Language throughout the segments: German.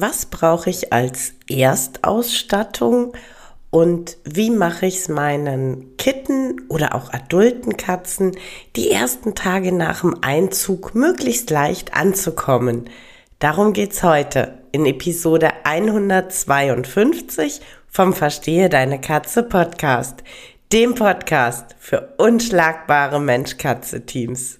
was brauche ich als Erstausstattung und wie mache ich es meinen Kitten oder auch adulten Katzen die ersten Tage nach dem Einzug möglichst leicht anzukommen. Darum geht's heute in Episode 152 vom Verstehe deine Katze Podcast, dem Podcast für unschlagbare Mensch-Katze-Teams.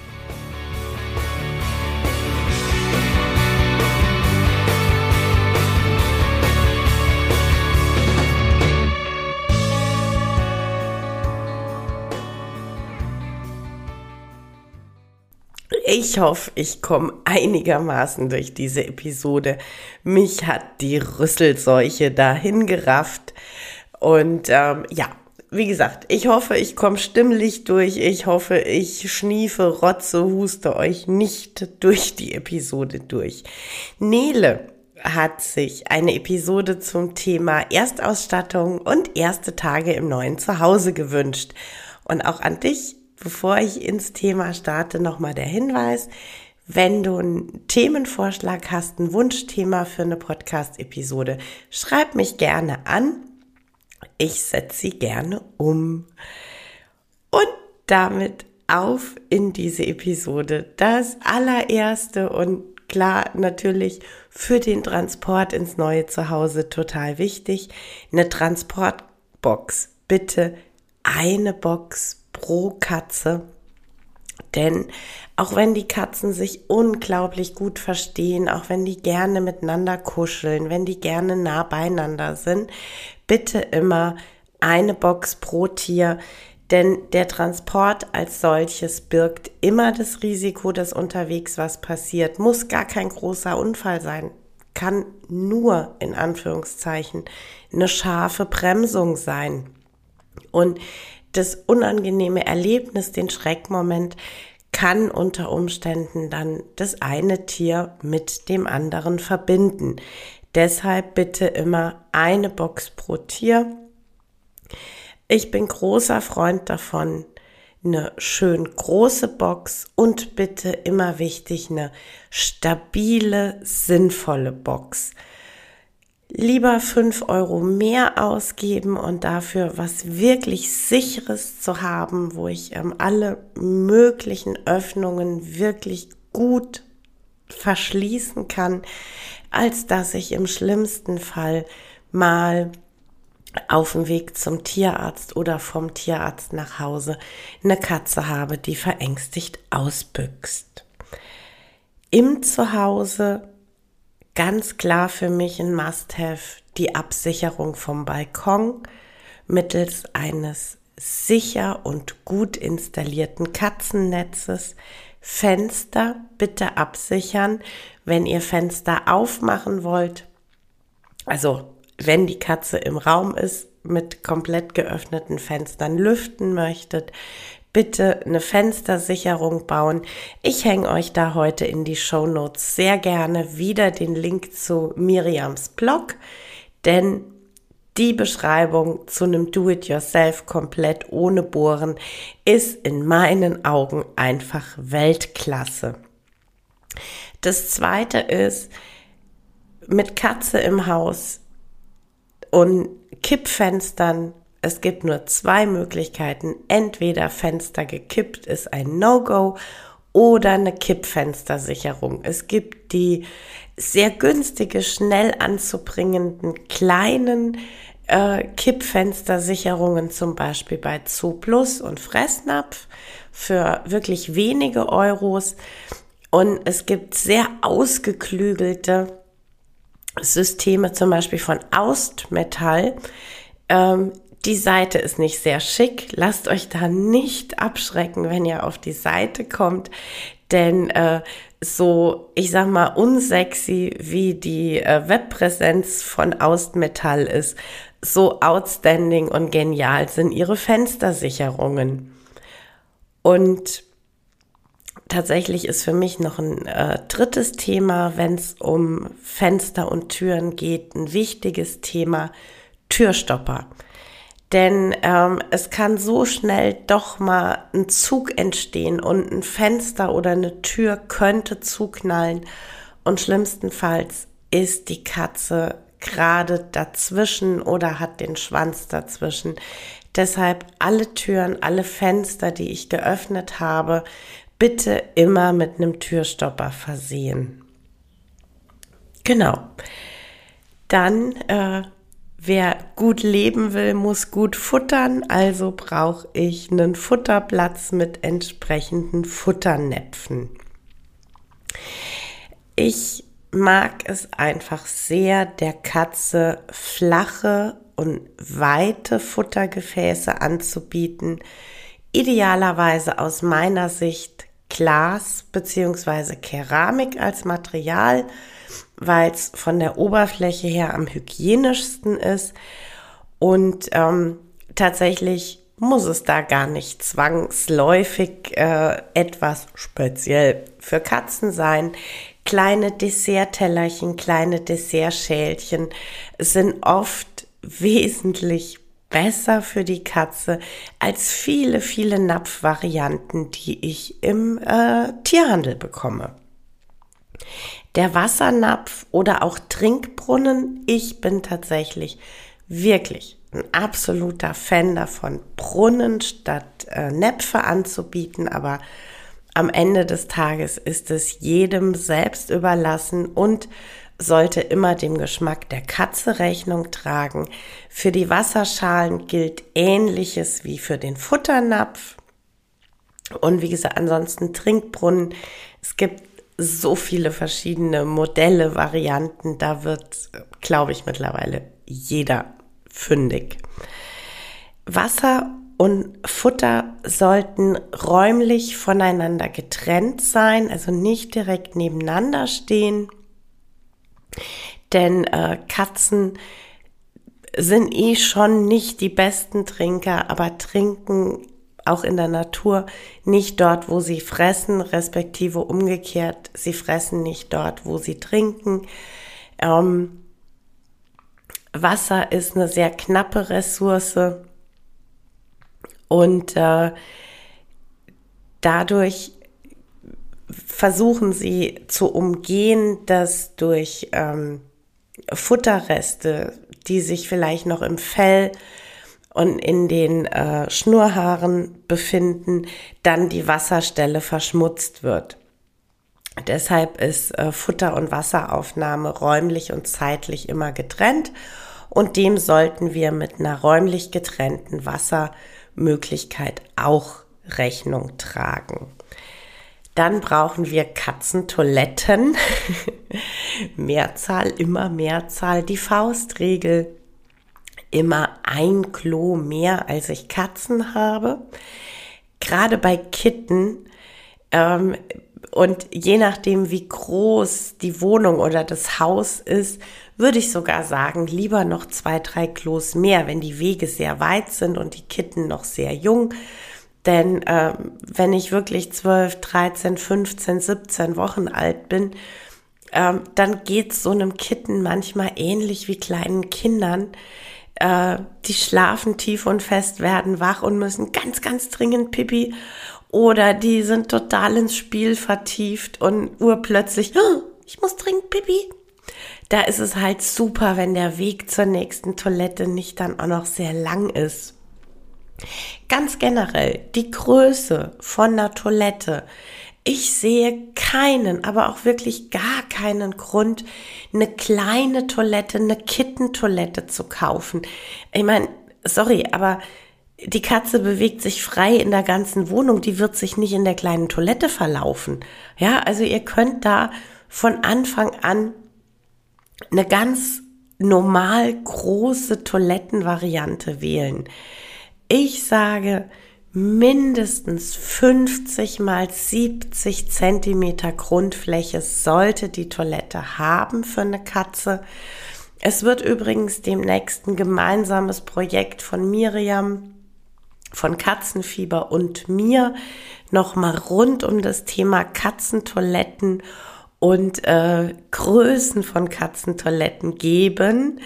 Ich hoffe, ich komme einigermaßen durch diese Episode. Mich hat die Rüsselseuche dahin gerafft. Und ähm, ja, wie gesagt, ich hoffe, ich komme stimmlich durch. Ich hoffe, ich schniefe, rotze, huste euch nicht durch die Episode durch. Nele hat sich eine Episode zum Thema Erstausstattung und erste Tage im neuen Zuhause gewünscht. Und auch an dich Bevor ich ins Thema starte, nochmal der Hinweis. Wenn du einen Themenvorschlag hast, ein Wunschthema für eine Podcast-Episode, schreib mich gerne an. Ich setze sie gerne um. Und damit auf in diese Episode. Das allererste und klar natürlich für den Transport ins neue Zuhause total wichtig. Eine Transportbox. Bitte eine Box pro Katze. Denn auch wenn die Katzen sich unglaublich gut verstehen, auch wenn die gerne miteinander kuscheln, wenn die gerne nah beieinander sind, bitte immer eine Box pro Tier. Denn der Transport als solches birgt immer das Risiko, dass unterwegs was passiert. Muss gar kein großer Unfall sein. Kann nur in Anführungszeichen eine scharfe Bremsung sein. Und das unangenehme Erlebnis, den Schreckmoment, kann unter Umständen dann das eine Tier mit dem anderen verbinden. Deshalb bitte immer eine Box pro Tier. Ich bin großer Freund davon, eine schön große Box und bitte immer wichtig, eine stabile, sinnvolle Box lieber fünf Euro mehr ausgeben und dafür was wirklich sicheres zu haben, wo ich ähm, alle möglichen Öffnungen wirklich gut verschließen kann, als dass ich im schlimmsten Fall mal auf dem Weg zum Tierarzt oder vom Tierarzt nach Hause eine Katze habe, die verängstigt ausbüchst. Im Zuhause ganz klar für mich ein Must-Have die Absicherung vom Balkon mittels eines sicher und gut installierten Katzennetzes. Fenster bitte absichern, wenn ihr Fenster aufmachen wollt. Also wenn die Katze im Raum ist, mit komplett geöffneten Fenstern lüften möchtet, bitte eine Fenstersicherung bauen. Ich hänge euch da heute in die Show Notes sehr gerne wieder den Link zu Miriams Blog, denn die Beschreibung zu einem Do-it-yourself komplett ohne Bohren ist in meinen Augen einfach Weltklasse. Das zweite ist, mit Katze im Haus und Kippfenstern es gibt nur zwei Möglichkeiten. Entweder Fenster gekippt ist ein No-Go oder eine Kippfenstersicherung. Es gibt die sehr günstige, schnell anzubringenden kleinen äh, Kippfenstersicherungen, zum Beispiel bei Zooplus und Fressnapf für wirklich wenige Euros. Und es gibt sehr ausgeklügelte Systeme zum Beispiel von Austmetall. Ähm, die Seite ist nicht sehr schick. Lasst euch da nicht abschrecken, wenn ihr auf die Seite kommt. Denn äh, so, ich sag mal, unsexy wie die äh, Webpräsenz von Austmetall ist, so outstanding und genial sind ihre Fenstersicherungen. Und tatsächlich ist für mich noch ein äh, drittes Thema, wenn es um Fenster und Türen geht, ein wichtiges Thema, Türstopper. Denn ähm, es kann so schnell doch mal ein Zug entstehen und ein Fenster oder eine Tür könnte zuknallen. Und schlimmstenfalls ist die Katze gerade dazwischen oder hat den Schwanz dazwischen. Deshalb alle Türen, alle Fenster, die ich geöffnet habe, bitte immer mit einem Türstopper versehen. Genau. Dann äh, Wer gut leben will, muss gut futtern, also brauche ich einen Futterplatz mit entsprechenden Futternäpfen. Ich mag es einfach sehr, der Katze flache und weite Futtergefäße anzubieten. Idealerweise aus meiner Sicht Glas bzw. Keramik als Material weil es von der Oberfläche her am hygienischsten ist. Und ähm, tatsächlich muss es da gar nicht zwangsläufig äh, etwas speziell für Katzen sein. Kleine Desserttellerchen, kleine Dessertschälchen sind oft wesentlich besser für die Katze als viele, viele Napfvarianten, die ich im äh, Tierhandel bekomme. Der Wassernapf oder auch Trinkbrunnen. Ich bin tatsächlich wirklich ein absoluter Fan davon, Brunnen statt äh, Näpfe anzubieten, aber am Ende des Tages ist es jedem selbst überlassen und sollte immer dem Geschmack der Katze Rechnung tragen. Für die Wasserschalen gilt ähnliches wie für den Futternapf. Und wie gesagt, ansonsten Trinkbrunnen. Es gibt so viele verschiedene Modelle, Varianten. Da wird, glaube ich, mittlerweile jeder fündig. Wasser und Futter sollten räumlich voneinander getrennt sein, also nicht direkt nebeneinander stehen. Denn äh, Katzen sind eh schon nicht die besten Trinker, aber trinken auch in der Natur nicht dort, wo sie fressen, respektive umgekehrt, sie fressen nicht dort, wo sie trinken. Ähm, Wasser ist eine sehr knappe Ressource und äh, dadurch versuchen sie zu umgehen, dass durch ähm, Futterreste, die sich vielleicht noch im Fell und in den äh, Schnurhaaren befinden, dann die Wasserstelle verschmutzt wird. Deshalb ist äh, Futter- und Wasseraufnahme räumlich und zeitlich immer getrennt und dem sollten wir mit einer räumlich getrennten Wassermöglichkeit auch Rechnung tragen. Dann brauchen wir Katzentoiletten. Mehrzahl, immer Mehrzahl. Die Faustregel immer ein Klo mehr, als ich Katzen habe. Gerade bei Kitten ähm, und je nachdem, wie groß die Wohnung oder das Haus ist, würde ich sogar sagen, lieber noch zwei, drei Klos mehr, wenn die Wege sehr weit sind und die Kitten noch sehr jung. Denn äh, wenn ich wirklich 12, 13, 15, 17 Wochen alt bin, äh, dann geht's so einem Kitten manchmal ähnlich wie kleinen Kindern äh, die schlafen tief und fest, werden wach und müssen ganz, ganz dringend Pipi. Oder die sind total ins Spiel vertieft und urplötzlich, oh, ich muss dringend Pipi. Da ist es halt super, wenn der Weg zur nächsten Toilette nicht dann auch noch sehr lang ist. Ganz generell, die Größe von einer Toilette ich sehe keinen, aber auch wirklich gar keinen Grund, eine kleine Toilette, eine Kittentoilette zu kaufen. Ich meine, sorry, aber die Katze bewegt sich frei in der ganzen Wohnung, die wird sich nicht in der kleinen Toilette verlaufen. Ja, also ihr könnt da von Anfang an eine ganz normal große Toilettenvariante wählen. Ich sage, mindestens 50 mal 70 Zentimeter Grundfläche sollte die Toilette haben für eine Katze. Es wird übrigens demnächst ein gemeinsames Projekt von Miriam, von Katzenfieber und mir nochmal rund um das Thema Katzentoiletten und äh, Größen von Katzentoiletten geben.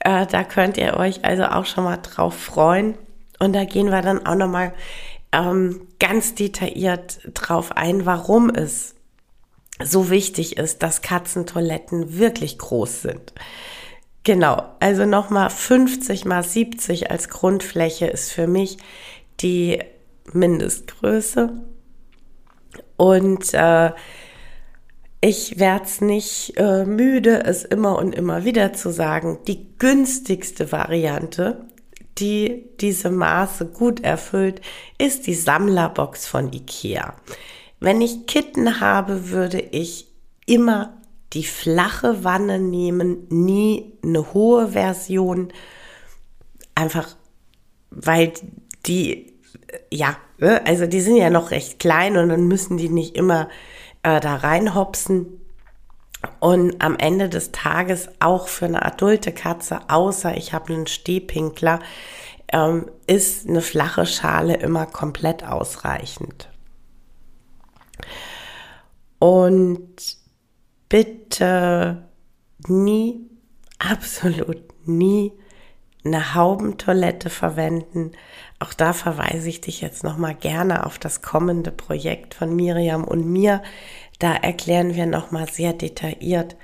Äh, da könnt ihr euch also auch schon mal drauf freuen. Und da gehen wir dann auch nochmal ähm, ganz detailliert drauf ein, warum es so wichtig ist, dass Katzentoiletten wirklich groß sind. Genau, also nochmal 50 mal 70 als Grundfläche ist für mich die Mindestgröße. Und äh, ich werde es nicht äh, müde, es immer und immer wieder zu sagen. Die günstigste Variante die diese Maße gut erfüllt, ist die Sammlerbox von Ikea. Wenn ich Kitten habe, würde ich immer die flache Wanne nehmen, nie eine hohe Version. Einfach, weil die, ja, ne, also die sind ja noch recht klein und dann müssen die nicht immer äh, da reinhopsen. Und am Ende des Tages auch für eine adulte Katze, außer ich habe einen Stehpinkler, ähm, ist eine flache Schale immer komplett ausreichend. Und bitte nie, absolut nie eine Haubentoilette verwenden. Auch da verweise ich dich jetzt nochmal gerne auf das kommende Projekt von Miriam und mir. Da erklären wir nochmal sehr detailliert,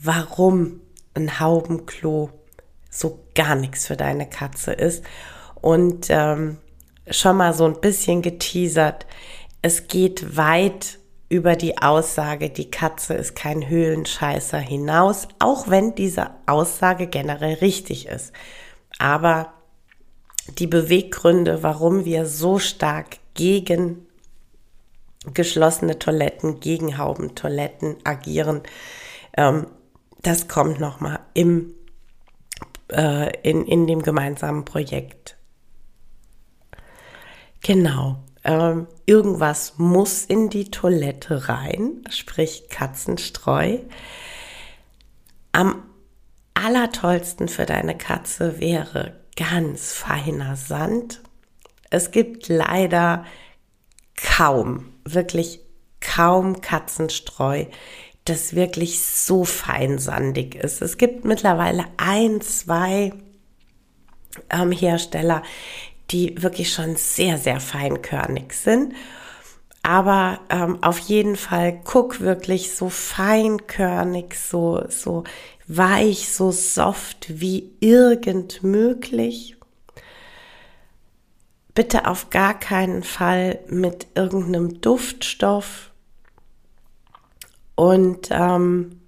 warum ein Haubenklo so gar nichts für deine Katze ist. Und ähm, schon mal so ein bisschen geteasert, es geht weit über die Aussage, die Katze ist kein Höhlenscheißer hinaus, auch wenn diese Aussage generell richtig ist. Aber die Beweggründe, warum wir so stark gegen geschlossene Toiletten, gegen Haubentoiletten agieren. Ähm, das kommt nochmal im, äh, in, in dem gemeinsamen Projekt. Genau. Ähm, irgendwas muss in die Toilette rein, sprich Katzenstreu. Am allertollsten für deine Katze wäre ganz feiner Sand. Es gibt leider kaum, wirklich kaum Katzenstreu, das wirklich so feinsandig ist. Es gibt mittlerweile ein, zwei ähm, Hersteller, die wirklich schon sehr, sehr feinkörnig sind. Aber ähm, auf jeden Fall guck wirklich so feinkörnig, so, so weich, so soft wie irgend möglich bitte auf gar keinen Fall mit irgendeinem Duftstoff und ähm,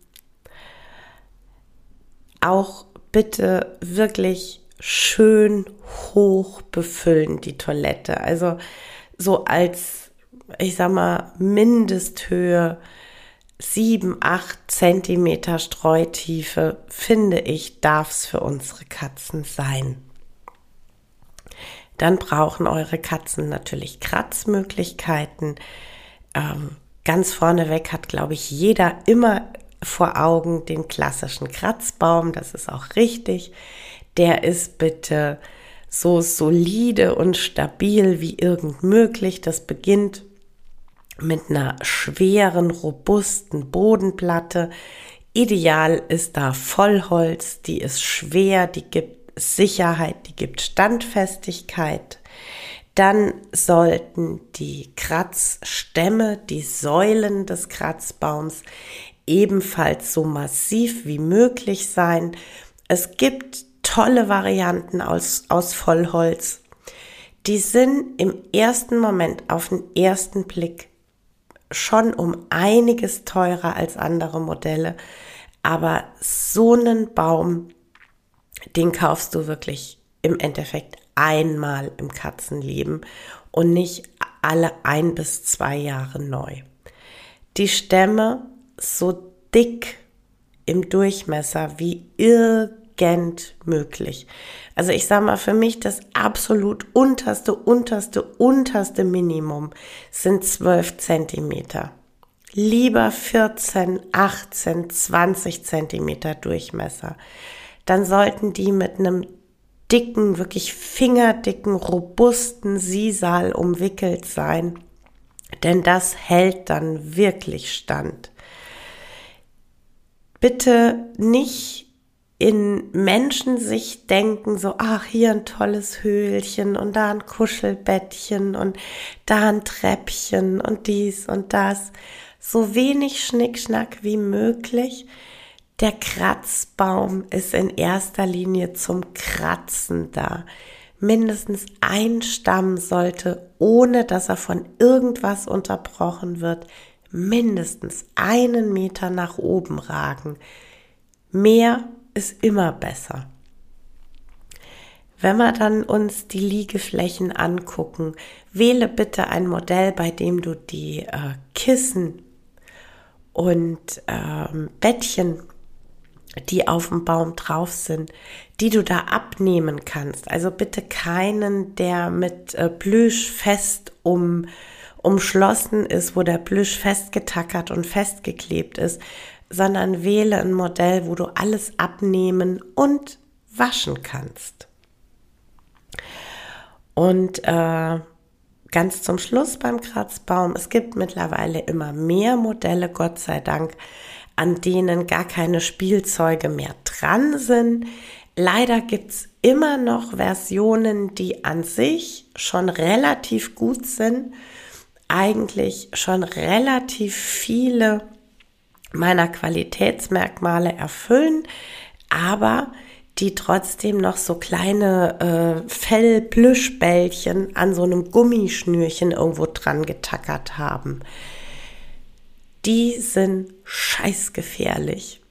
auch bitte wirklich schön hoch befüllen die Toilette. Also so als, ich sag mal, Mindesthöhe sieben, acht Zentimeter Streutiefe, finde ich, darf es für unsere Katzen sein. Dann brauchen eure Katzen natürlich Kratzmöglichkeiten. Ähm, ganz vorneweg hat, glaube ich, jeder immer vor Augen den klassischen Kratzbaum. Das ist auch richtig. Der ist bitte so solide und stabil wie irgend möglich. Das beginnt mit einer schweren, robusten Bodenplatte. Ideal ist da Vollholz, die ist schwer, die gibt Sicherheit, die gibt Standfestigkeit. Dann sollten die Kratzstämme, die Säulen des Kratzbaums ebenfalls so massiv wie möglich sein. Es gibt tolle Varianten aus, aus Vollholz. Die sind im ersten Moment auf den ersten Blick schon um einiges teurer als andere Modelle. Aber so einen Baum den kaufst du wirklich im Endeffekt einmal im Katzenleben und nicht alle ein bis zwei Jahre neu. Die Stämme so dick im Durchmesser wie irgend möglich. Also ich sage mal, für mich das absolut unterste, unterste, unterste Minimum sind 12 Zentimeter. Lieber 14, 18, 20 Zentimeter Durchmesser. Dann sollten die mit einem dicken, wirklich fingerdicken, robusten Sisal umwickelt sein. Denn das hält dann wirklich stand. Bitte nicht in Menschensicht denken, so, ach, hier ein tolles Höhlchen und da ein Kuschelbettchen und da ein Treppchen und dies und das. So wenig Schnickschnack wie möglich. Der Kratzbaum ist in erster Linie zum Kratzen da. Mindestens ein Stamm sollte, ohne dass er von irgendwas unterbrochen wird, mindestens einen Meter nach oben ragen. Mehr ist immer besser. Wenn wir dann uns die Liegeflächen angucken, wähle bitte ein Modell, bei dem du die äh, Kissen und ähm, Bettchen, die auf dem Baum drauf sind, die du da abnehmen kannst. Also bitte keinen, der mit äh, Plüsch fest um, umschlossen ist, wo der Plüsch festgetackert und festgeklebt ist, sondern wähle ein Modell, wo du alles abnehmen und waschen kannst. Und äh, ganz zum Schluss beim Kratzbaum, es gibt mittlerweile immer mehr Modelle, Gott sei Dank, an denen gar keine Spielzeuge mehr dran sind. Leider gibt es immer noch Versionen, die an sich schon relativ gut sind, eigentlich schon relativ viele meiner Qualitätsmerkmale erfüllen, aber die trotzdem noch so kleine äh, Fellplüschbällchen an so einem Gummischnürchen irgendwo dran getackert haben. Die sind scheißgefährlich,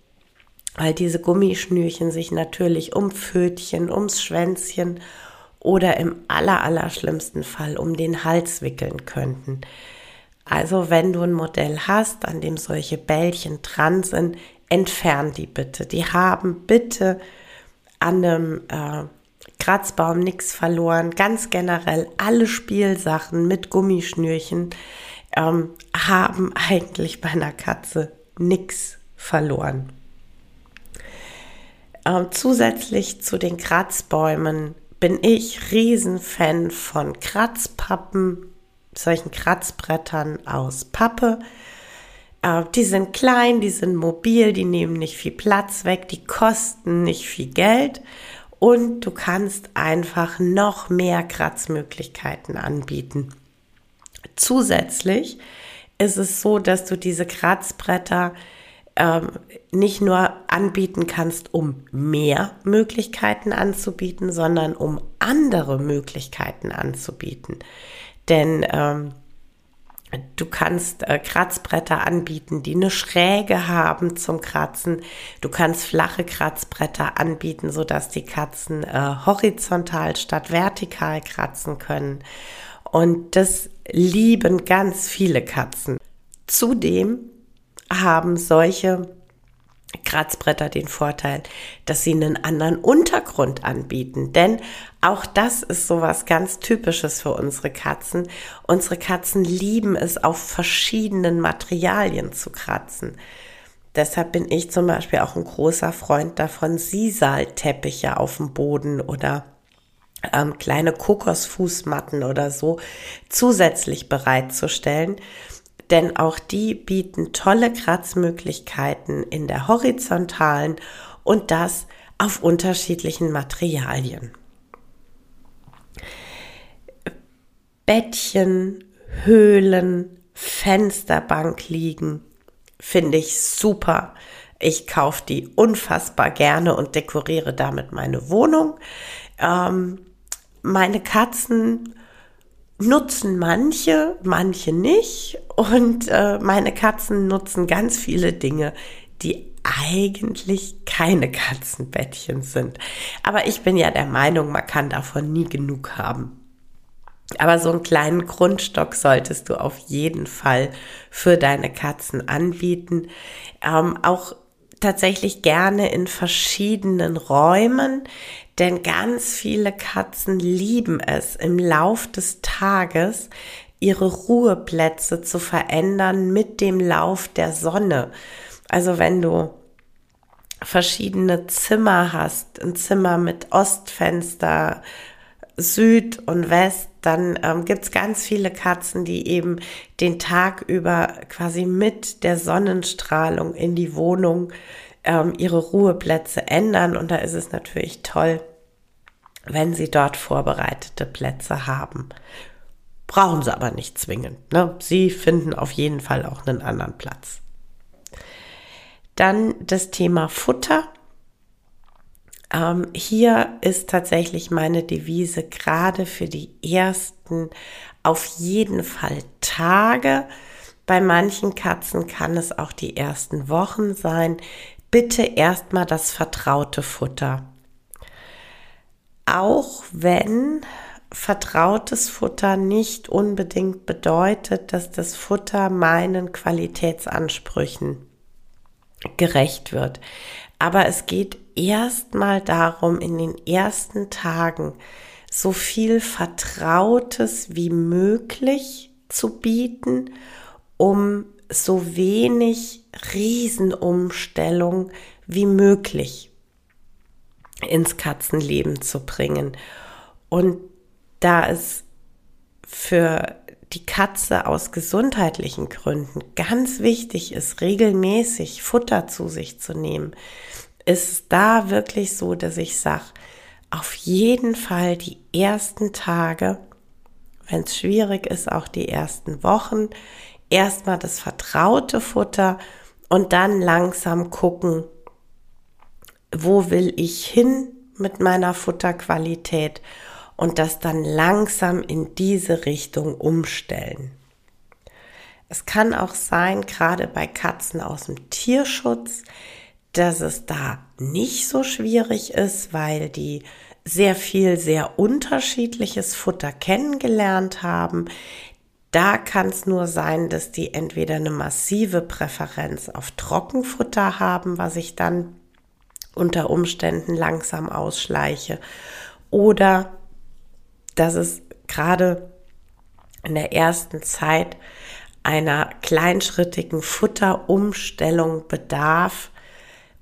weil diese Gummischnürchen sich natürlich um Pfötchen, ums Schwänzchen oder im aller, aller schlimmsten Fall um den Hals wickeln könnten. Also wenn du ein Modell hast, an dem solche Bällchen dran sind, entfern die bitte. Die haben bitte an einem äh, Kratzbaum nichts verloren. Ganz generell alle Spielsachen mit Gummischnürchen ähm, haben eigentlich bei einer Katze nichts verloren. Ähm, zusätzlich zu den Kratzbäumen bin ich Riesenfan von Kratzpappen solchen Kratzbrettern aus Pappe. Äh, die sind klein, die sind mobil, die nehmen nicht viel Platz weg, die kosten nicht viel Geld und du kannst einfach noch mehr Kratzmöglichkeiten anbieten. Zusätzlich ist es so, dass du diese Kratzbretter ähm, nicht nur anbieten kannst, um mehr Möglichkeiten anzubieten, sondern um andere Möglichkeiten anzubieten. Denn ähm, du kannst äh, Kratzbretter anbieten, die eine Schräge haben zum Kratzen. Du kannst flache Kratzbretter anbieten, sodass die Katzen äh, horizontal statt vertikal kratzen können. Und das lieben ganz viele Katzen. Zudem haben solche Kratzbretter den Vorteil, dass sie einen anderen Untergrund anbieten. Denn auch das ist sowas ganz Typisches für unsere Katzen. Unsere Katzen lieben es, auf verschiedenen Materialien zu kratzen. Deshalb bin ich zum Beispiel auch ein großer Freund davon, Sisalteppiche auf dem Boden oder ähm, kleine Kokosfußmatten oder so zusätzlich bereitzustellen denn auch die bieten tolle Kratzmöglichkeiten in der horizontalen und das auf unterschiedlichen Materialien. Bettchen, Höhlen, Fensterbank liegen, finde ich super. Ich kaufe die unfassbar gerne und dekoriere damit meine Wohnung. Ähm, meine Katzen nutzen manche, manche nicht. Und äh, meine Katzen nutzen ganz viele Dinge, die eigentlich keine Katzenbettchen sind. Aber ich bin ja der Meinung, man kann davon nie genug haben. Aber so einen kleinen Grundstock solltest du auf jeden Fall für deine Katzen anbieten. Ähm, auch tatsächlich gerne in verschiedenen Räumen, denn ganz viele Katzen lieben es im Lauf des Tages ihre Ruheplätze zu verändern mit dem Lauf der Sonne. Also wenn du verschiedene Zimmer hast, ein Zimmer mit Ostfenster, Süd und West, dann ähm, gibt's ganz viele Katzen, die eben den Tag über quasi mit der Sonnenstrahlung in die Wohnung ähm, ihre Ruheplätze ändern. Und da ist es natürlich toll, wenn sie dort vorbereitete Plätze haben. Brauchen sie aber nicht zwingend. Ne? Sie finden auf jeden Fall auch einen anderen Platz. Dann das Thema Futter. Ähm, hier ist tatsächlich meine Devise gerade für die ersten auf jeden Fall Tage. Bei manchen Katzen kann es auch die ersten Wochen sein. Bitte erstmal das vertraute Futter. Auch wenn vertrautes Futter nicht unbedingt bedeutet, dass das Futter meinen Qualitätsansprüchen gerecht wird. Aber es geht erstmal darum, in den ersten Tagen so viel Vertrautes wie möglich zu bieten, um so wenig Riesenumstellung wie möglich ins Katzenleben zu bringen. Und da es für die Katze aus gesundheitlichen Gründen ganz wichtig ist, regelmäßig Futter zu sich zu nehmen, ist da wirklich so, dass ich sage, auf jeden Fall die ersten Tage, wenn es schwierig ist, auch die ersten Wochen, erstmal das vertraute Futter und dann langsam gucken, wo will ich hin mit meiner Futterqualität und das dann langsam in diese Richtung umstellen. Es kann auch sein, gerade bei Katzen aus dem Tierschutz, dass es da nicht so schwierig ist, weil die sehr viel, sehr unterschiedliches Futter kennengelernt haben. Da kann es nur sein, dass die entweder eine massive Präferenz auf Trockenfutter haben, was ich dann unter Umständen langsam ausschleiche, oder dass es gerade in der ersten Zeit einer kleinschrittigen Futterumstellung bedarf,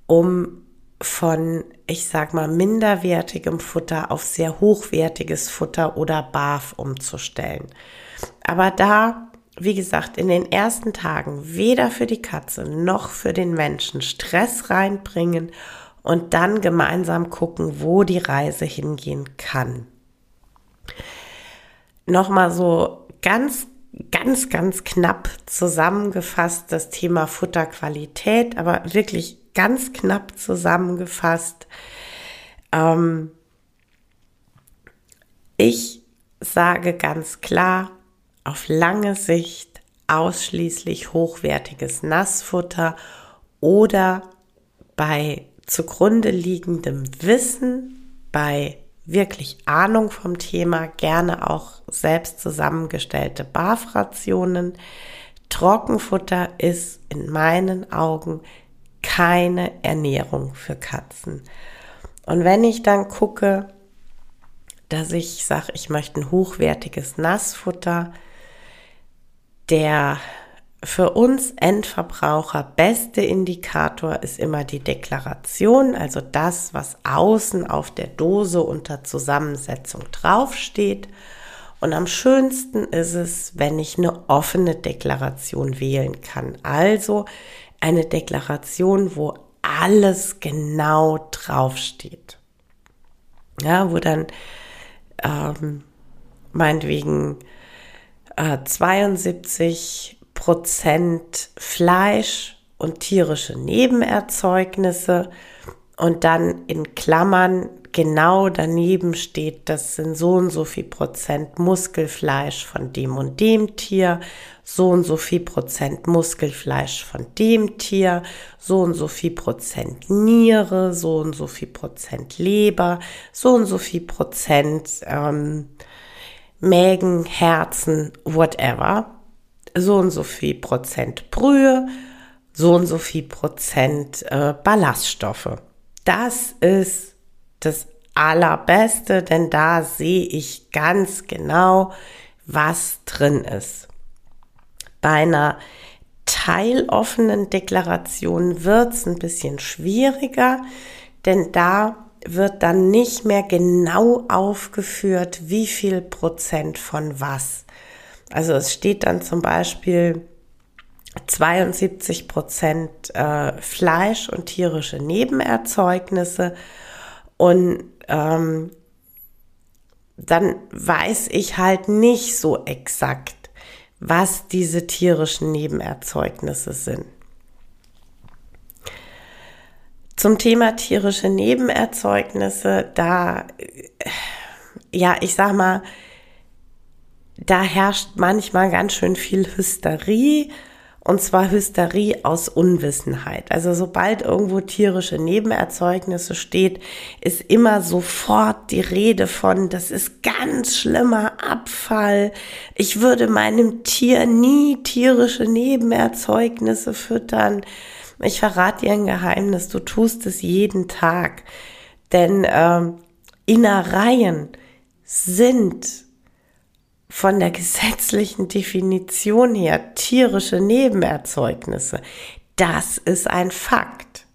um von, ich sag mal, minderwertigem Futter auf sehr hochwertiges Futter oder BAF umzustellen. Aber da, wie gesagt, in den ersten Tagen weder für die Katze noch für den Menschen Stress reinbringen und dann gemeinsam gucken, wo die Reise hingehen kann. Nochmal so ganz ganz, ganz knapp zusammengefasst das Thema Futterqualität, aber wirklich ganz knapp zusammengefasst. Ähm, ich sage ganz klar, auf lange Sicht ausschließlich hochwertiges Nassfutter oder bei zugrunde liegendem Wissen, bei wirklich Ahnung vom Thema, gerne auch selbst zusammengestellte Barfrationen. Trockenfutter ist in meinen Augen keine Ernährung für Katzen. Und wenn ich dann gucke, dass ich sage, ich möchte ein hochwertiges Nassfutter, der für uns Endverbraucher beste Indikator ist immer die Deklaration, also das, was außen auf der Dose unter Zusammensetzung draufsteht. Und am schönsten ist es, wenn ich eine offene Deklaration wählen kann. Also eine Deklaration, wo alles genau draufsteht. Ja, wo dann ähm, meinetwegen äh, 72 Prozent Fleisch und tierische Nebenerzeugnisse. Und dann in Klammern genau daneben steht, das sind so und so viel Prozent Muskelfleisch von dem und dem Tier, so und so viel Prozent Muskelfleisch von dem Tier, so und so viel Prozent Niere, so und so viel Prozent Leber, so und so viel Prozent ähm, Mägen, Herzen, whatever, so und so viel Prozent Brühe, so und so viel Prozent äh, Ballaststoffe. Das ist das Allerbeste, denn da sehe ich ganz genau, was drin ist. Bei einer teiloffenen Deklaration wird es ein bisschen schwieriger, denn da wird dann nicht mehr genau aufgeführt, wie viel Prozent von was. Also es steht dann zum Beispiel 72 Prozent äh, Fleisch und tierische Nebenerzeugnisse und ähm, dann weiß ich halt nicht so exakt, was diese tierischen Nebenerzeugnisse sind. Zum Thema tierische Nebenerzeugnisse, da, ja, ich sag mal, da herrscht manchmal ganz schön viel Hysterie und zwar Hysterie aus Unwissenheit. Also sobald irgendwo tierische Nebenerzeugnisse steht, ist immer sofort die Rede von, das ist ganz schlimmer Abfall. Ich würde meinem Tier nie tierische Nebenerzeugnisse füttern. Ich verrate dir ein Geheimnis, du tust es jeden Tag. Denn äh, Innereien sind von der gesetzlichen Definition her tierische Nebenerzeugnisse. Das ist ein Fakt.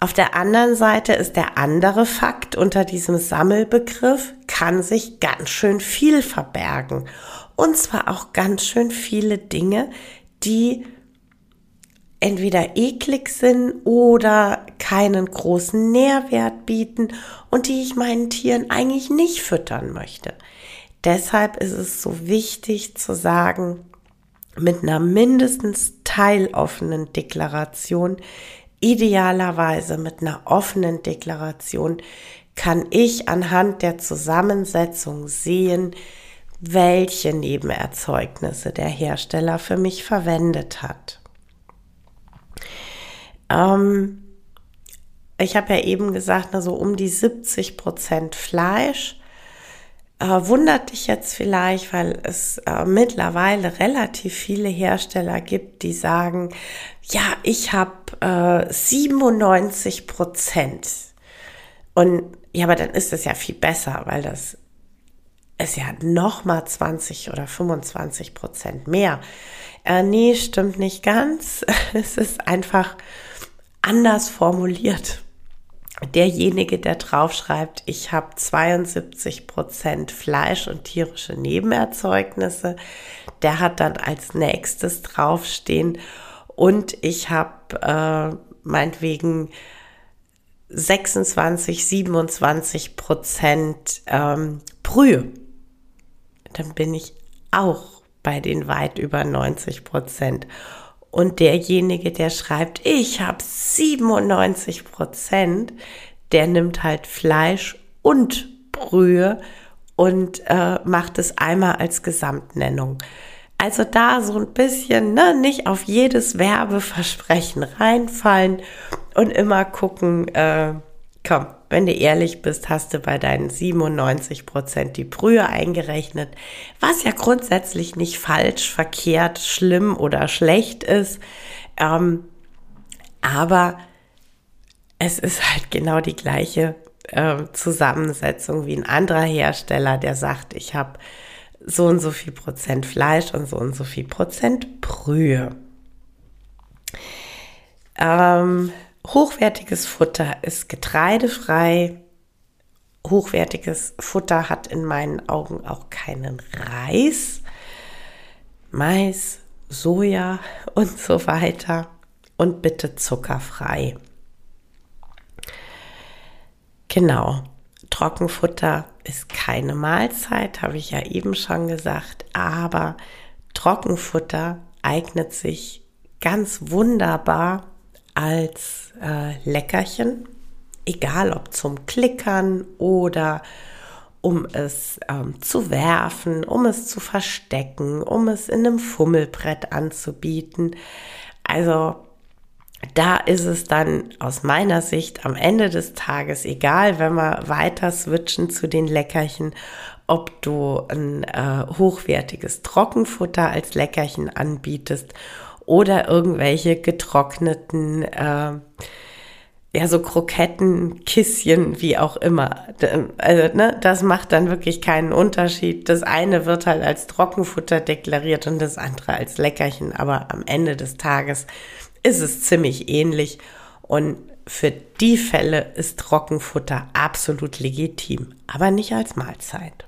Auf der anderen Seite ist der andere Fakt unter diesem Sammelbegriff, kann sich ganz schön viel verbergen. Und zwar auch ganz schön viele Dinge, die entweder eklig sind oder keinen großen Nährwert bieten und die ich meinen Tieren eigentlich nicht füttern möchte. Deshalb ist es so wichtig zu sagen, mit einer mindestens teiloffenen Deklaration, idealerweise mit einer offenen Deklaration, kann ich anhand der Zusammensetzung sehen, welche Nebenerzeugnisse der Hersteller für mich verwendet hat. Ähm, ich habe ja eben gesagt, also um die 70 Prozent Fleisch äh, wundert dich jetzt vielleicht, weil es äh, mittlerweile relativ viele Hersteller gibt, die sagen, ja, ich habe äh, 97 Prozent. Und ja, aber dann ist es ja viel besser, weil das ist ja noch mal 20 oder 25 Prozent mehr. Äh, nee, stimmt nicht ganz. Es ist einfach anders formuliert derjenige, der draufschreibt, ich habe 72 Prozent Fleisch und tierische Nebenerzeugnisse, der hat dann als nächstes draufstehen und ich habe äh, meinetwegen 26, 27 Prozent ähm, Brühe. Dann bin ich auch bei den weit über 90 Prozent. Und derjenige, der schreibt, ich habe 97 Prozent, der nimmt halt Fleisch und Brühe und äh, macht es einmal als Gesamtnennung. Also da so ein bisschen, ne, nicht auf jedes Werbeversprechen reinfallen und immer gucken, äh, komm, wenn du ehrlich bist, hast du bei deinen 97 Prozent die Brühe eingerechnet, was ja grundsätzlich nicht falsch, verkehrt, schlimm oder schlecht ist. Ähm, aber es ist halt genau die gleiche äh, Zusammensetzung wie ein anderer Hersteller, der sagt, ich habe so und so viel Prozent Fleisch und so und so viel Prozent Brühe. Ähm, Hochwertiges Futter ist getreidefrei. Hochwertiges Futter hat in meinen Augen auch keinen Reis, Mais, Soja und so weiter. Und bitte zuckerfrei. Genau. Trockenfutter ist keine Mahlzeit, habe ich ja eben schon gesagt, aber Trockenfutter eignet sich ganz wunderbar als äh, Leckerchen, egal ob zum Klickern oder um es ähm, zu werfen, um es zu verstecken, um es in einem Fummelbrett anzubieten. Also da ist es dann aus meiner Sicht am Ende des Tages egal, wenn wir weiter switchen zu den Leckerchen, ob du ein äh, hochwertiges Trockenfutter als Leckerchen anbietest oder irgendwelche getrockneten, äh, ja, so Kroketten, Kisschen, wie auch immer. Also, ne, das macht dann wirklich keinen Unterschied. Das eine wird halt als Trockenfutter deklariert und das andere als Leckerchen, aber am Ende des Tages ist es ziemlich ähnlich und für die Fälle ist Trockenfutter absolut legitim, aber nicht als Mahlzeit.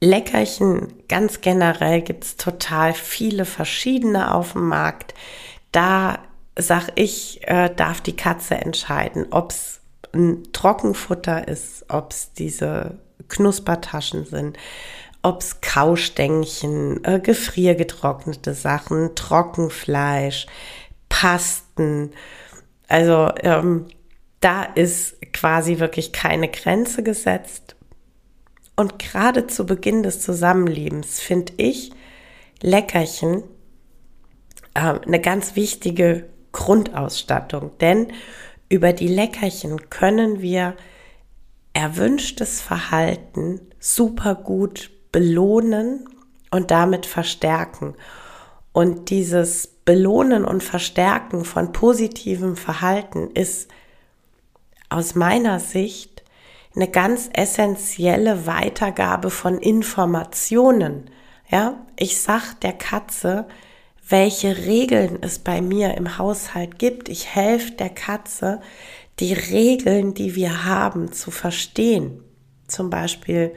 Leckerchen ganz generell gibt es total viele verschiedene auf dem Markt. Da sag ich, äh, darf die Katze entscheiden, ob es ein Trockenfutter ist, ob es diese Knuspertaschen sind, ob es Kaustängchen, äh, gefriergetrocknete Sachen, Trockenfleisch, Pasten. Also ähm, da ist quasi wirklich keine Grenze gesetzt. Und gerade zu Beginn des Zusammenlebens finde ich Leckerchen äh, eine ganz wichtige Grundausstattung, denn über die Leckerchen können wir erwünschtes Verhalten super gut belohnen und damit verstärken. Und dieses Belohnen und Verstärken von positivem Verhalten ist aus meiner Sicht eine ganz essentielle Weitergabe von Informationen. Ja, ich sag der Katze, welche Regeln es bei mir im Haushalt gibt. Ich helfe der Katze, die Regeln, die wir haben, zu verstehen. Zum Beispiel,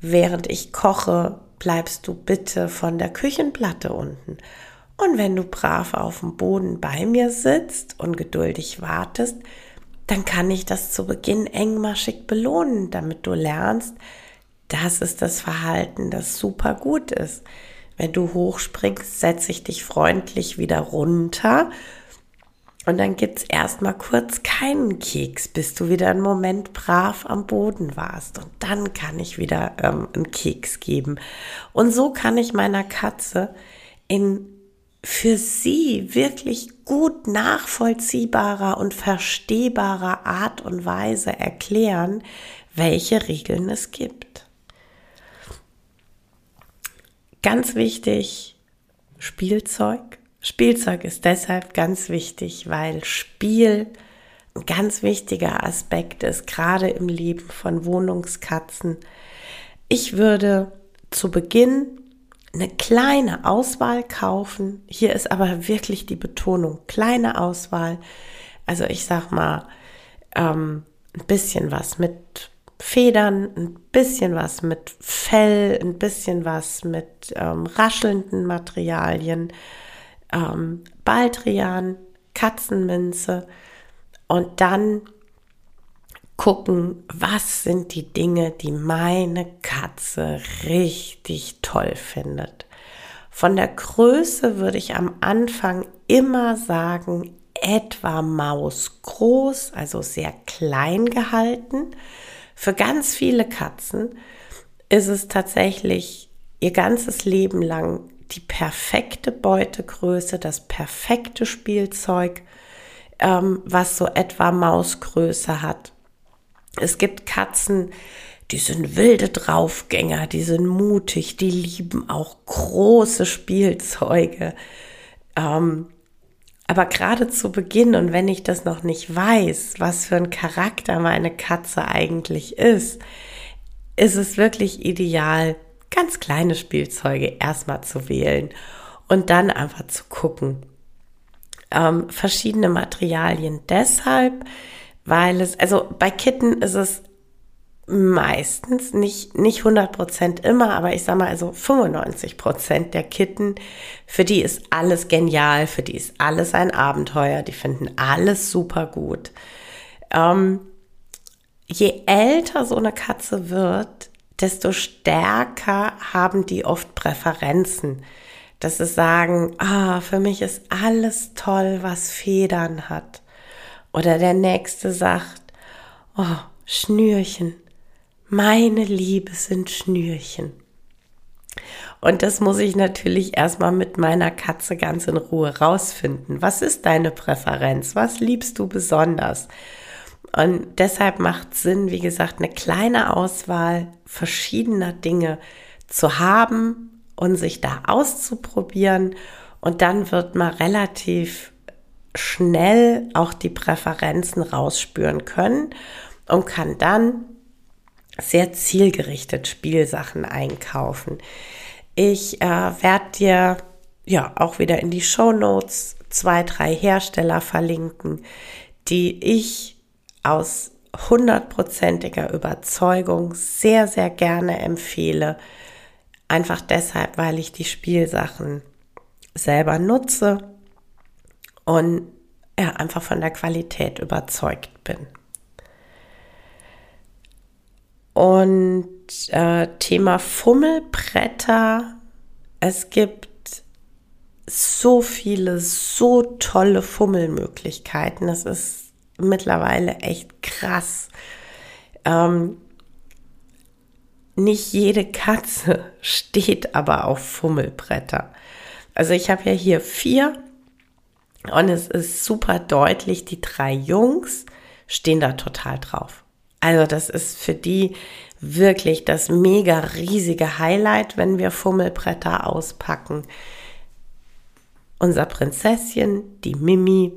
während ich koche, bleibst du bitte von der Küchenplatte unten. Und wenn du brav auf dem Boden bei mir sitzt und geduldig wartest, dann kann ich das zu Beginn engmaschig belohnen, damit du lernst, das ist das Verhalten, das super gut ist. Wenn du hochspringst, setze ich dich freundlich wieder runter und dann gibt's erstmal kurz keinen Keks, bis du wieder einen Moment brav am Boden warst. Und dann kann ich wieder ähm, einen Keks geben. Und so kann ich meiner Katze in für sie wirklich gut nachvollziehbarer und verstehbarer Art und Weise erklären, welche Regeln es gibt. Ganz wichtig, Spielzeug Spielzeug ist deshalb ganz wichtig, weil Spiel ein ganz wichtiger Aspekt ist, gerade im Leben von Wohnungskatzen. Ich würde zu Beginn eine kleine Auswahl kaufen. Hier ist aber wirklich die Betonung, kleine Auswahl. Also ich sag mal, ähm, ein bisschen was mit Federn, ein bisschen was mit Fell, ein bisschen was mit ähm, raschelnden Materialien ähm, Baldrian, Katzenminze und dann gucken, was sind die Dinge, die meine Katze richtig toll findet. Von der Größe würde ich am Anfang immer sagen, etwa Maus groß, also sehr klein gehalten. Für ganz viele Katzen ist es tatsächlich ihr ganzes Leben lang die perfekte Beutegröße, das perfekte Spielzeug, ähm, was so etwa Mausgröße hat. Es gibt Katzen, die sind wilde Draufgänger, die sind mutig, die lieben auch große Spielzeuge. Ähm, aber gerade zu Beginn und wenn ich das noch nicht weiß, was für ein Charakter meine Katze eigentlich ist, ist es wirklich ideal, ganz kleine Spielzeuge erstmal zu wählen und dann einfach zu gucken. Ähm, verschiedene Materialien deshalb, weil es, also bei Kitten ist es meistens, nicht, nicht 100 Prozent immer, aber ich sag mal also 95 Prozent der Kitten, für die ist alles genial, für die ist alles ein Abenteuer, die finden alles super gut. Ähm, je älter so eine Katze wird, desto stärker haben die oft Präferenzen. Dass sie sagen, ah, für mich ist alles toll, was Federn hat. Oder der nächste sagt, oh, Schnürchen. Meine Liebe sind Schnürchen. Und das muss ich natürlich erstmal mit meiner Katze ganz in Ruhe rausfinden. Was ist deine Präferenz? Was liebst du besonders? Und deshalb macht Sinn, wie gesagt, eine kleine Auswahl verschiedener Dinge zu haben und sich da auszuprobieren. Und dann wird man relativ schnell auch die Präferenzen rausspüren können und kann dann sehr zielgerichtet Spielsachen einkaufen. Ich äh, werde dir ja auch wieder in die Show Notes zwei, drei Hersteller verlinken, die ich aus hundertprozentiger Überzeugung sehr, sehr gerne empfehle. Einfach deshalb, weil ich die Spielsachen selber nutze und ja, einfach von der Qualität überzeugt bin. Und äh, Thema Fummelbretter. Es gibt so viele, so tolle Fummelmöglichkeiten. Das ist mittlerweile echt krass. Ähm, nicht jede Katze steht aber auf Fummelbretter. Also ich habe ja hier vier und es ist super deutlich, die drei Jungs stehen da total drauf. Also das ist für die wirklich das mega riesige Highlight, wenn wir Fummelbretter auspacken. Unser Prinzesschen, die Mimi,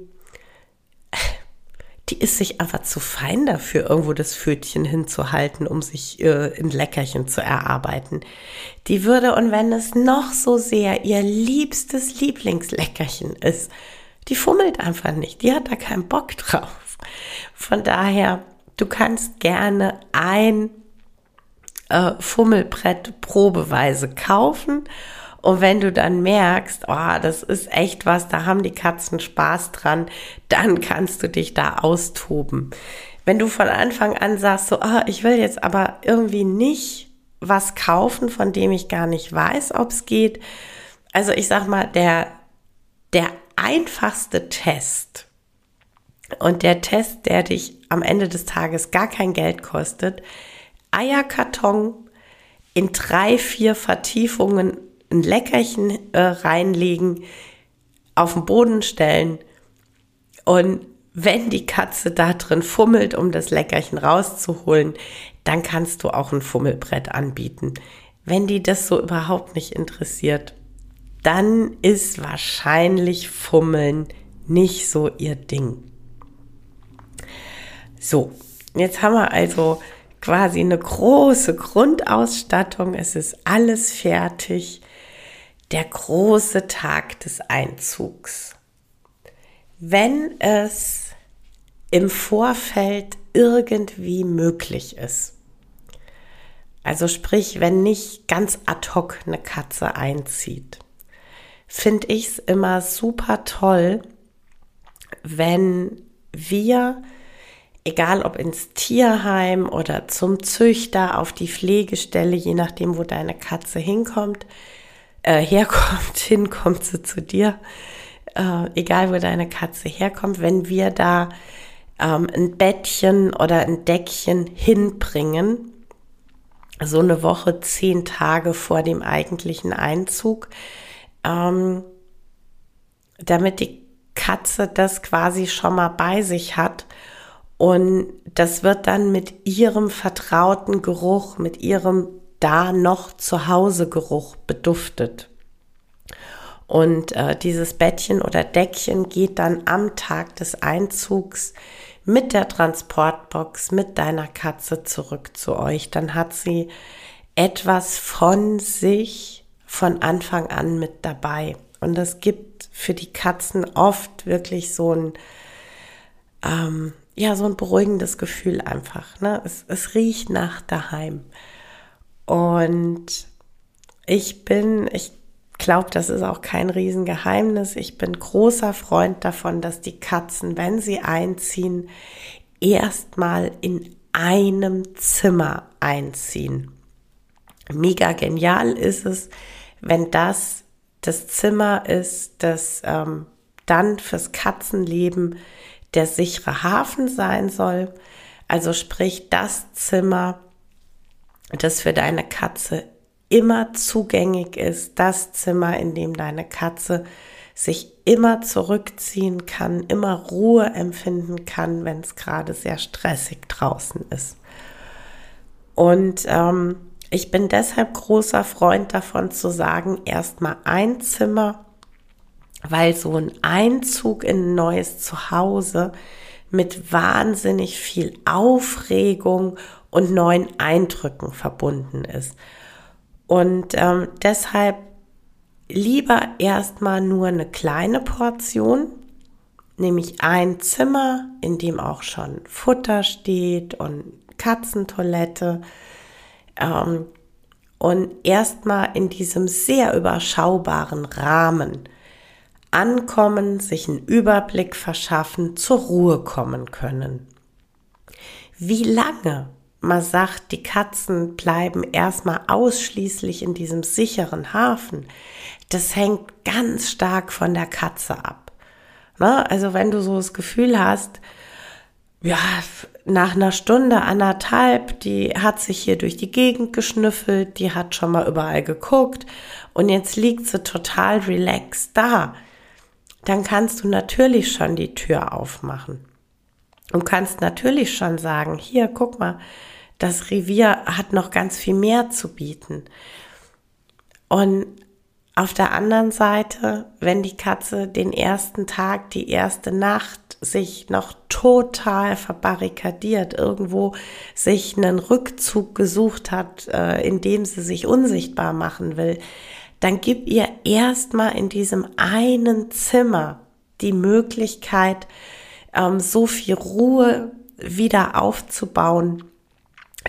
die ist sich einfach zu fein dafür, irgendwo das Pfötchen hinzuhalten, um sich äh, Leckerchen zu erarbeiten. Die würde, und wenn es noch so sehr ihr liebstes Lieblingsleckerchen ist, die fummelt einfach nicht. Die hat da keinen Bock drauf. Von daher Du kannst gerne ein äh, Fummelbrett probeweise kaufen. Und wenn du dann merkst, oh, das ist echt was, da haben die Katzen Spaß dran, dann kannst du dich da austoben. Wenn du von Anfang an sagst, so, oh, ich will jetzt aber irgendwie nicht was kaufen, von dem ich gar nicht weiß, ob es geht. Also ich sag mal, der, der einfachste Test und der Test, der dich am Ende des Tages gar kein Geld kostet, Eierkarton in drei, vier Vertiefungen ein Leckerchen äh, reinlegen, auf den Boden stellen und wenn die Katze da drin fummelt, um das Leckerchen rauszuholen, dann kannst du auch ein Fummelbrett anbieten. Wenn die das so überhaupt nicht interessiert, dann ist wahrscheinlich Fummeln nicht so ihr Ding. So, jetzt haben wir also quasi eine große Grundausstattung. Es ist alles fertig. Der große Tag des Einzugs. Wenn es im Vorfeld irgendwie möglich ist, also sprich, wenn nicht ganz ad hoc eine Katze einzieht, finde ich es immer super toll, wenn wir egal ob ins Tierheim oder zum Züchter, auf die Pflegestelle, je nachdem, wo deine Katze hinkommt, äh, herkommt, hinkommt sie zu dir, äh, egal wo deine Katze herkommt, wenn wir da ähm, ein Bettchen oder ein Deckchen hinbringen, so eine Woche, zehn Tage vor dem eigentlichen Einzug, ähm, damit die Katze das quasi schon mal bei sich hat und das wird dann mit ihrem vertrauten Geruch, mit ihrem da noch zu Hause Geruch beduftet. Und äh, dieses Bettchen oder Deckchen geht dann am Tag des Einzugs mit der Transportbox, mit deiner Katze zurück zu euch. Dann hat sie etwas von sich von Anfang an mit dabei. Und das gibt für die Katzen oft wirklich so ein, ähm, ja, so ein beruhigendes Gefühl einfach. Ne? Es, es riecht nach daheim. Und ich bin, ich glaube, das ist auch kein Riesengeheimnis. Ich bin großer Freund davon, dass die Katzen, wenn sie einziehen, erstmal in einem Zimmer einziehen. Mega genial ist es, wenn das das Zimmer ist, das ähm, dann fürs Katzenleben der sichere Hafen sein soll. Also sprich das Zimmer, das für deine Katze immer zugänglich ist, das Zimmer, in dem deine Katze sich immer zurückziehen kann, immer Ruhe empfinden kann, wenn es gerade sehr stressig draußen ist. Und ähm, ich bin deshalb großer Freund davon zu sagen, erstmal ein Zimmer, weil so ein Einzug in ein neues Zuhause mit wahnsinnig viel Aufregung und neuen Eindrücken verbunden ist. Und ähm, deshalb lieber erstmal nur eine kleine Portion, nämlich ein Zimmer, in dem auch schon Futter steht und Katzentoilette. Ähm, und erstmal in diesem sehr überschaubaren Rahmen ankommen, sich einen Überblick verschaffen, zur Ruhe kommen können. Wie lange man sagt, die Katzen bleiben erstmal ausschließlich in diesem sicheren Hafen, das hängt ganz stark von der Katze ab. Ne? Also wenn du so das Gefühl hast, ja, nach einer Stunde, anderthalb, die hat sich hier durch die Gegend geschnüffelt, die hat schon mal überall geguckt und jetzt liegt sie total relaxed da, dann kannst du natürlich schon die Tür aufmachen. Und kannst natürlich schon sagen, hier, guck mal, das Revier hat noch ganz viel mehr zu bieten. Und auf der anderen Seite, wenn die Katze den ersten Tag, die erste Nacht sich noch total verbarrikadiert, irgendwo sich einen Rückzug gesucht hat, äh, in dem sie sich unsichtbar machen will, dann gib ihr erstmal in diesem einen Zimmer die Möglichkeit, ähm, so viel Ruhe wieder aufzubauen,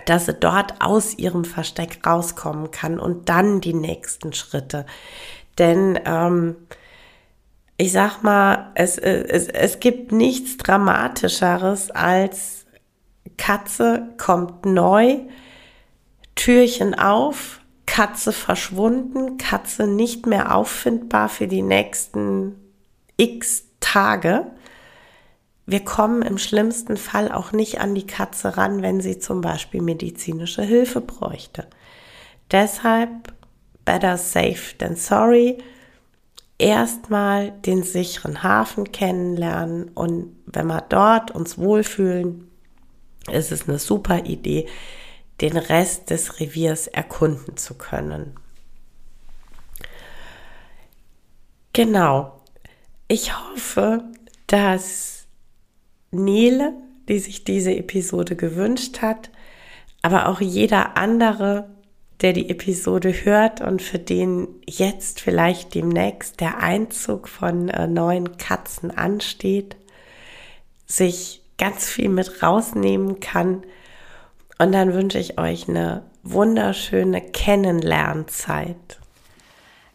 dass sie dort aus ihrem Versteck rauskommen kann und dann die nächsten Schritte. Denn ähm, ich sag mal, es, es, es gibt nichts Dramatischeres als Katze kommt neu, Türchen auf, Katze verschwunden, Katze nicht mehr auffindbar für die nächsten x Tage wir kommen im schlimmsten Fall auch nicht an die Katze ran, wenn sie zum Beispiel medizinische Hilfe bräuchte. Deshalb better safe than sorry. Erstmal den sicheren Hafen kennenlernen und wenn wir dort uns wohlfühlen, ist es eine super Idee, den Rest des Reviers erkunden zu können. Genau. Ich hoffe, dass Nele, die sich diese Episode gewünscht hat, aber auch jeder andere, der die Episode hört und für den jetzt vielleicht demnächst der Einzug von äh, neuen Katzen ansteht, sich ganz viel mit rausnehmen kann. Und dann wünsche ich euch eine wunderschöne Kennenlernzeit.